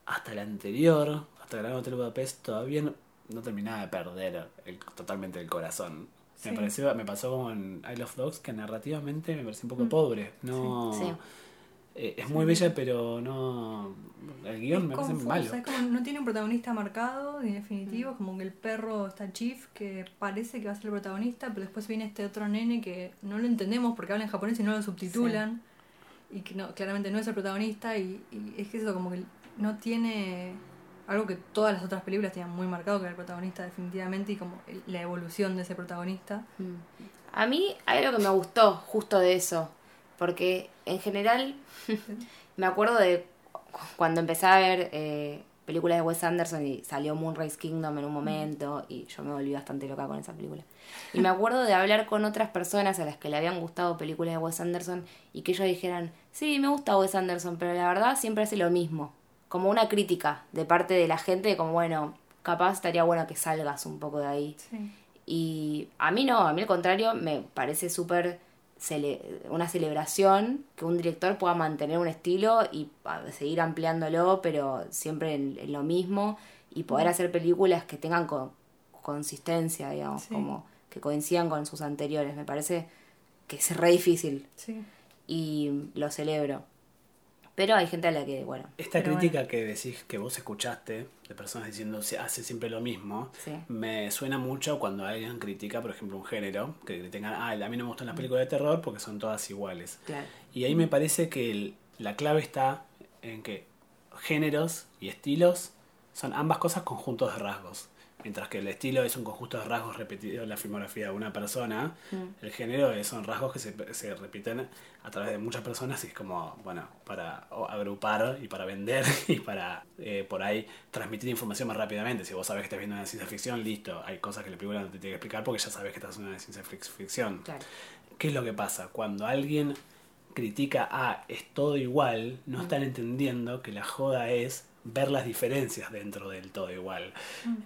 A: hasta el anterior, hasta Hotel Budapest, todavía no, no terminaba de perder el- totalmente el corazón.
B: Sí.
A: Me pareció, me pasó como en I Love Dogs que narrativamente me pareció un poco
B: Mm.
A: pobre. No,
C: Sí.
A: eh, es muy bella, pero no. El guion
B: Es
A: me parece malo.
B: es como no tiene un protagonista marcado ni definitivo, es como que el perro está Chief que parece que va a ser el protagonista, pero después viene este otro nene que no lo entendemos porque habla en japonés y no lo subtitulan y que no, claramente no es el protagonista y, y es que eso como que no tiene algo que todas las otras películas tenían muy marcado que era el protagonista definitivamente y como la evolución de ese protagonista.
C: Mm. A mí hay algo que me gustó justo de eso, porque en general me acuerdo de cu- cuando empecé a ver eh, películas de Wes Anderson y salió Moonrise Kingdom en un momento y yo me volví bastante loca con esa película. Y me acuerdo de hablar con otras personas a las que le habían gustado películas de Wes Anderson y que ellos dijeran, sí, me gusta Wes Anderson, pero la verdad siempre hace lo mismo. Como una crítica de parte de la gente, como bueno, capaz estaría bueno que salgas un poco de ahí.
B: Sí.
C: Y a mí no, a mí al contrario, me parece súper cele- una celebración que un director pueda mantener un estilo y seguir ampliándolo, pero siempre en, en lo mismo y poder hacer películas que tengan co- consistencia, digamos,
B: Sí.
C: como que coincidan con sus anteriores. Me parece que es re difícil
B: Sí.
C: y lo celebro. Pero hay gente a la que, bueno,
A: Esta crítica que decís que vos escuchaste de personas diciendo se hace siempre lo mismo,
C: Sí.
A: me suena mucho cuando alguien critica, por ejemplo, un género, que critican, ah, a mí no me gustan las películas de terror porque son todas iguales.
C: claro.
A: Y ahí me parece que el- la clave está en que géneros y estilos son ambas cosas conjuntos de rasgos. Mientras que el estilo es un conjunto de rasgos repetidos en la filmografía de una persona,
C: Mm.
A: el género es- son rasgos que se, se repiten a través de muchas personas y es como, bueno, para agrupar y para vender y para eh, por ahí transmitir información más rápidamente. Si vos sabés que estás viendo una ciencia ficción, listo, hay cosas que la película no te tiene que explicar porque ya sabés que estás viendo una ciencia fic- ficción.
C: Claro.
A: ¿Qué es lo que pasa? Cuando alguien critica a es todo igual, no están entendiendo que la joda es ver las diferencias dentro del todo igual.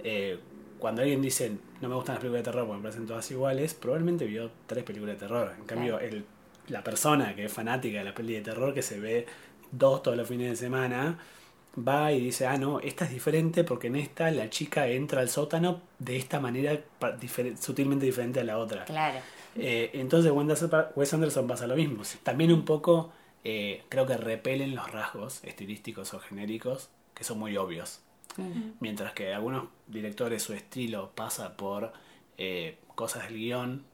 A: Eh, cuando alguien dice no me gustan las películas de terror porque me parecen todas iguales, probablemente vio tres películas de terror. En cambio,
C: Claro.
A: el, la persona que es fanática de la peli de terror, que se ve dos todos los fines de semana, va y dice, ah, no, esta es diferente porque en esta la chica entra al sótano de esta manera difer- sutilmente diferente a la otra.
C: Claro.
A: Eh, entonces Wes Anderson pasa lo mismo. También un poco eh, creo que repelen los rasgos estilísticos o genéricos que son muy obvios. Mientras que algunos directores su estilo pasa por eh, cosas del guion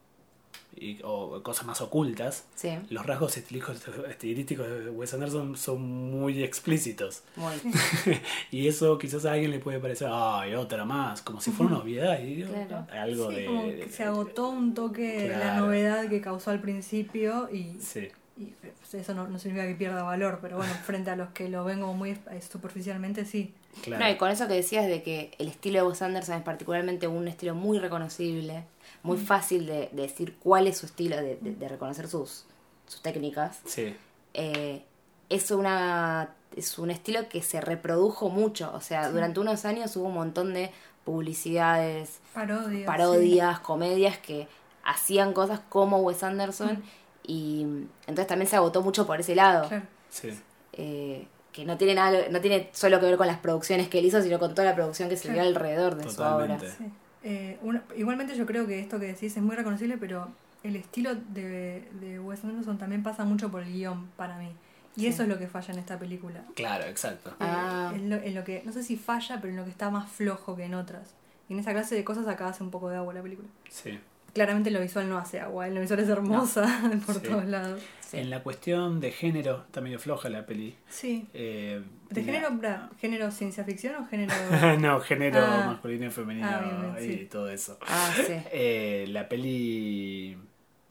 A: y, o cosas más ocultas,
C: Sí,
A: los rasgos estilísticos, de Wes Anderson son muy explícitos.
C: muy.
A: Y eso quizás a alguien le puede parecer, ay, otra más, como si fuera una obviedad. Y digo,
C: Claro.
A: Algo
B: Sí,
A: de...
B: como que se agotó un toque de la novedad que causó al principio y,
A: Sí,
B: y, pues, eso no, no significa que pierda valor, pero bueno, frente a los que lo ven como muy eh, superficialmente, sí.
A: claro.
C: No, y con eso que decías de que el estilo de Wes Anderson es particularmente un estilo muy reconocible, muy fácil de, de decir cuál es su estilo, de, de- de reconocer sus, sus técnicas,
A: Sí,
C: eh, es una es un estilo que se reprodujo mucho. O sea, durante unos años hubo un montón de publicidades,
B: Parodias.
C: parodias, comedias que hacían cosas como Wes Anderson y entonces también se agotó mucho por ese lado.
B: sí, claro.
A: sí.
C: eh, que no tiene nada, no tiene solo que ver con las producciones que él hizo, sino con toda la producción que se dio alrededor de su obra.
B: Sí. Eh, una- igualmente yo creo que esto que decís es muy reconocible, pero el estilo de, de Wes Anderson también pasa mucho por el guion para mí. Y
C: Sí.
B: eso es lo que falla en esta película.
A: Claro, exacto.
B: Eh,
C: Ah.
B: en, lo, en lo que, no sé si falla, pero en lo que está más flojo que en otras. Y en esa clase de cosas acá hace un poco de agua la película.
A: Sí.
B: Claramente lo visual no hace agua, lo visual es hermosa por
A: Sí.
B: todos lados.
C: Sí.
A: En la cuestión de género está medio floja la peli.
B: Sí.
A: Eh,
B: ¿De
A: tiene-
B: género, bra- género ciencia ficción o género...?
A: no, género
B: Ah.
A: masculino y femenino
B: Ah, bien, bien,
A: y
B: sí.
A: todo eso.
C: Ah, sí.
A: Eh, la peli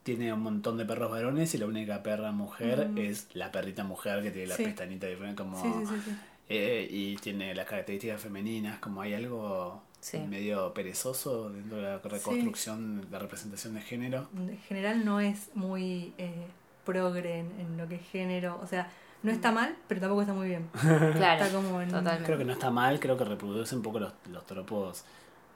A: tiene un montón de perros varones y la única perra mujer
B: Mm.
A: es la perrita mujer que tiene la pestañita diferente como
B: Sí, sí, sí, sí.
A: eh, y tiene las características femeninas como hay algo
C: Sí.
A: medio perezoso dentro de la reconstrucción la representación de género
B: En general no es muy eh, progre en, en lo que es género. O sea, no está mal, pero tampoco está muy bien.
C: Claro.
B: Está como en-
C: Totalmente.
A: creo que no está mal creo que reproduce un poco los, los tropos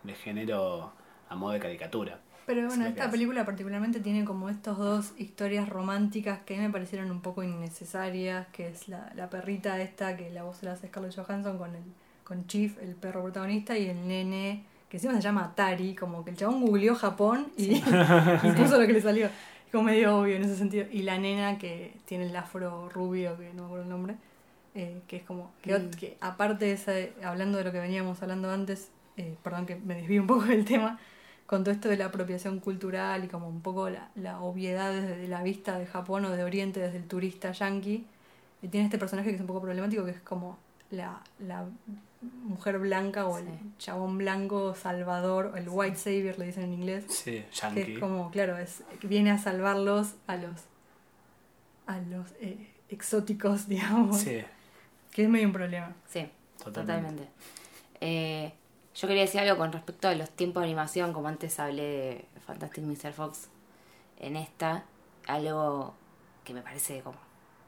A: de género a modo de caricatura
B: Pero bueno, esta película particularmente tiene como estos dos historias románticas que a mí me parecieron un poco innecesarias, que es la, la perrita esta, que la voz la hace Scarlett Johansson con el con Chief, el perro protagonista, y el nene que encima se llama Atari, como que el chabón googleó Japón y, y puso lo que le salió. Es como medio obvio en ese sentido. Y la nena que tiene el afro rubio, que no me acuerdo el nombre, eh, que es como, que,
C: Mm.
B: que aparte de esa, hablando de lo que veníamos hablando antes, eh, perdón que me desvío un poco del tema, con todo esto de la apropiación cultural y como un poco la, la obviedad desde la vista de Japón o de Oriente, desde el turista yanqui, y tiene este personaje que es un poco problemático, que es como la, la mujer blanca o el
C: Sí.
B: chabón blanco salvador, o el white savior le dicen en inglés,
A: Sí,
B: que
A: yankee.
B: es como, claro, es, que viene a salvarlos a los, a los eh, exóticos, digamos,
A: Sí,
B: que es medio un problema.
C: Sí,
A: totalmente.
C: totalmente. Eh, yo quería decir algo con respecto a los tiempos de animación, como antes hablé de Fantastic Mr. Fox. En esta, algo que me parece como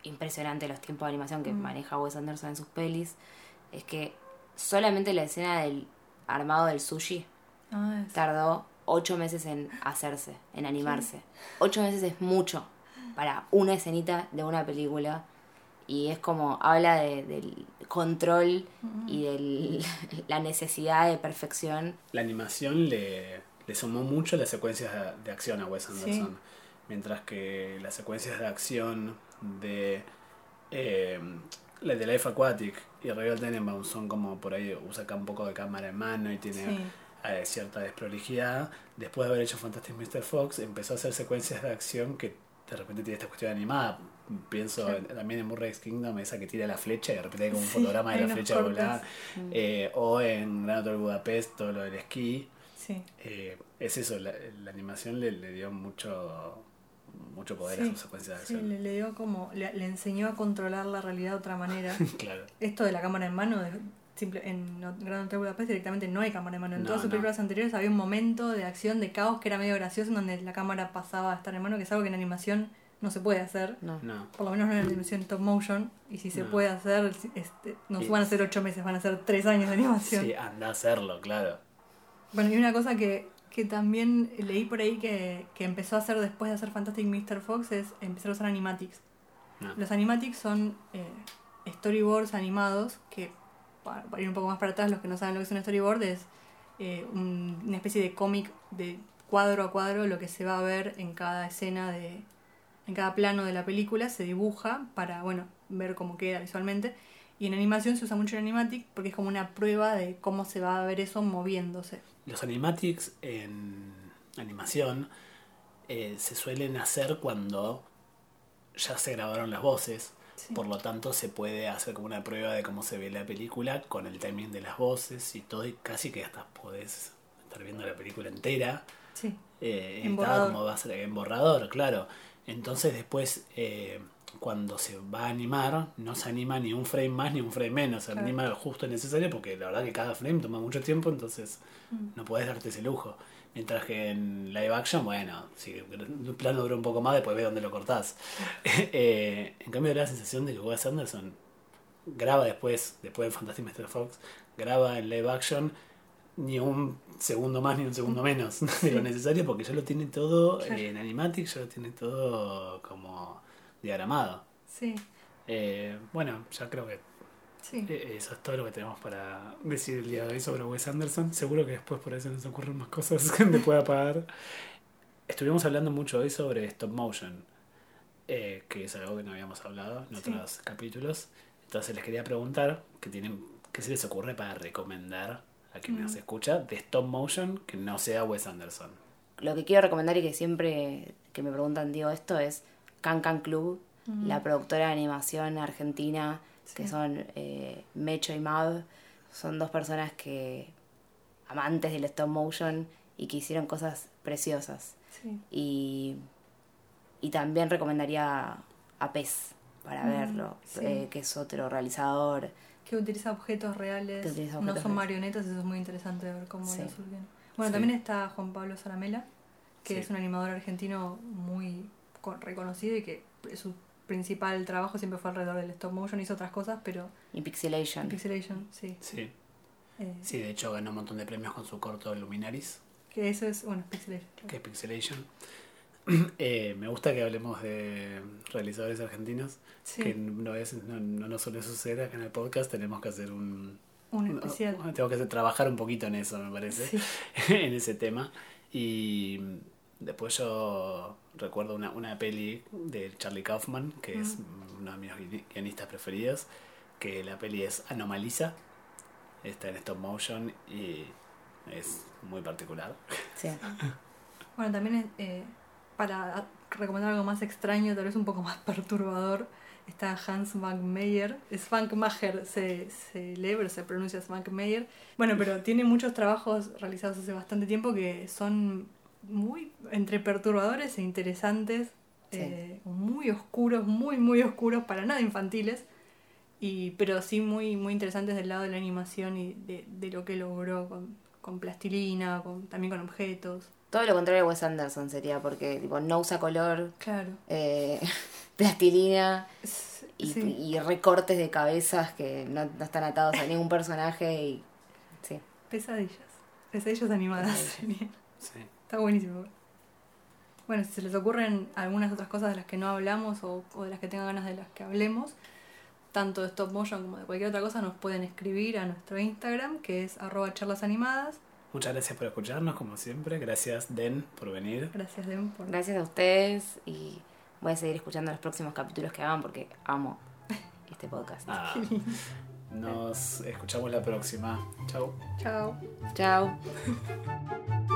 C: impresionante los tiempos de animación que
B: Mm.
C: maneja Wes Anderson en sus pelis, es que solamente la escena del armado del sushi
B: Ah,
C: tardó ocho meses en hacerse, en animarse. Ocho meses es mucho para una escenita de una película y es como habla de- del control y de la necesidad de perfección.
A: La animación le, le sumó mucho las secuencias de, de acción a Wes Anderson. Mientras que las secuencias de acción de eh, la de Life Aquatic y Rebel Tenenbaum son como por ahí, usa acá un poco de cámara en mano y tiene
B: sí.
A: eh, cierta desprolijidad. Después de haber hecho Fantastic Mr. Fox, empezó a hacer secuencias de acción que de repente tiene esta cuestión animada. Pienso en- también en Murray's Kingdom, esa que tira la flecha y de repente hay como un
B: Sí,
A: fotograma de la flecha volada. Eh, o en Gran Hotel Budapest, todo lo del esquí. Eh, es eso, la, la animación le, le dio mucho mucho poder a
B: Sí,
A: sus secuencias de
B: Sí,
A: acción.
B: le, le dio como, le, le enseñó a controlar la realidad de otra manera.
A: claro.
B: Esto de la cámara en mano, de- simple, en Gran Hotel Budapest directamente no hay cámara en mano. En
A: No,
B: todas sus
A: no.
B: películas anteriores había un momento de acción, de caos que era medio gracioso, en donde la cámara pasaba a estar en mano, que es algo que en animación no se puede hacer.
C: No.
A: No.
B: Por lo menos no en animación top motion. Y si se
A: No.
B: puede hacer, este, no
A: Y-
B: van a ser ocho meses, van a ser tres años de animación.
A: Sí, anda a hacerlo, claro.
B: Bueno, y una cosa que, que también leí por ahí que, que empezó a hacer después de hacer Fantastic Mr. Fox es empezar a usar animatics.
A: No.
B: Los animatics son eh, storyboards animados que, para, para ir un poco más para atrás, los que no saben lo que es un storyboard, es eh, un- una especie de cómic de cuadro a cuadro lo que se va a ver en cada escena de en cada plano de la película se dibuja para bueno ver cómo queda visualmente y en animación se usa mucho el animatic porque es como una prueba de cómo se va a ver eso moviéndose
A: Los animatics en animación eh, se suelen hacer cuando ya se grabaron las voces.
B: Sí.
A: Por lo tanto, se puede hacer como una prueba de cómo se ve la película con el timing de las voces y todo. Y casi que hasta podés estar viendo la película entera.
B: sí
A: Eh,
B: En
A: como va a ser en borrador, claro. Entonces, después, eh, cuando se va a animar, no se anima ni un frame más ni un frame menos. Se
B: Claro.
A: anima lo justo necesario porque la verdad que cada frame toma mucho tiempo, entonces
B: Mm.
A: no podés darte ese lujo. Mientras que en live action, bueno, si el plano dura un poco más, después ve dónde lo cortás. Eh, en cambio, la sensación de que Wes Anderson graba después, después de Fantastic Mr. Fox, graba en live action ni un segundo más ni un segundo menos de lo necesario porque ya lo tiene todo
B: Claro.
A: en Animatic, ya lo tiene todo como diagramado.
B: sí
A: Eh, bueno, ya creo que
B: sí
A: eh, eso es todo lo que tenemos para decir el día de hoy sobre Wes Anderson. Seguro que después por se nos ocurren más cosas que te pueda pagar. Estuvimos hablando mucho hoy sobre stop motion, eh, que es algo que no habíamos hablado en
B: Sí.
A: otros capítulos. Entonces les quería preguntar qué, tienen, qué se les ocurre para recomendar a quien nos
B: Mm.
A: escucha de stop motion que no sea Wes Anderson.
C: Lo que quiero recomendar y que siempre que me preguntan digo esto es Can Can Club, la productora de animación argentina, que son eh, Mecho y Mab. Son dos personas que amantes del stop motion y que hicieron cosas preciosas.
B: sí
C: Y, y también recomendaría a Pez para verlo,
B: sí.
C: eh, que es otro realizador.
B: que utiliza objetos reales no son marionetas eso es muy interesante de ver cómo lo surgen bueno también está Juan Pablo Zaramela que es un animador argentino muy reconocido y que su principal trabajo siempre fue alrededor del stop motion hizo otras cosas pero
C: Y Pixelation.
B: pixelation sí
A: Sí.
B: Eh,
A: sí, de hecho ganó un montón de premios con su corto Luminaris.
B: que eso es bueno pixelation
A: que es Pixelation. Eh, me gusta que hablemos de realizadores argentinos,
B: sí
A: que no, es, no, no nos suele suceder acá en el podcast. Tenemos que hacer un,
B: Un especial.
A: Tengo que trabajar un poquito en eso, me parece,
B: Sí.
A: en ese tema. Y después yo recuerdo una, una peli de Charlie Kaufman, que es uno de mis gui- guionistas preferidos, que la peli es Anomaliza, está en stop motion y es muy particular.
C: Sí.
B: Bueno, también eh, para recomendar algo más extraño, tal vez un poco más perturbador, está Hans Mayer. Svankmajer se, se lee, pero se pronuncia Svankmajer. Bueno, pero tiene muchos trabajos realizados hace bastante tiempo que son muy entre perturbadores e interesantes,
C: Sí.
B: eh, muy oscuros, muy, muy oscuros, para nada infantiles. Y, pero sí muy, muy interesantes del lado de la animación y de, de lo que logró con, con plastilina, con, también con objetos.
C: Todo lo contrario de Wes Anderson sería, porque tipo, no usa color,
B: Claro.
C: eh, plastilina y,
B: sí.
C: y recortes de cabezas que no, no están atados a ningún personaje y sí.
B: Pesadillas. Pesadillas animadas.
C: Pesadillas.
B: sería.
A: Sí.
B: Está buenísimo. Bueno, si se les ocurren algunas otras cosas de las que no hablamos o, o de las que tengan ganas de las que hablemos, tanto de stop motion como de cualquier otra cosa, nos pueden escribir a nuestro Instagram, que es arroba charlasanimadas.
A: Muchas gracias por escucharnos, como siempre. Gracias, Den, por venir.
B: Gracias, Dem, por
C: Gracias a ustedes y voy a seguir escuchando los próximos capítulos que hagan porque amo este podcast.
A: Ah, nos escuchamos la próxima. Chau.
B: Chao.
C: Chao.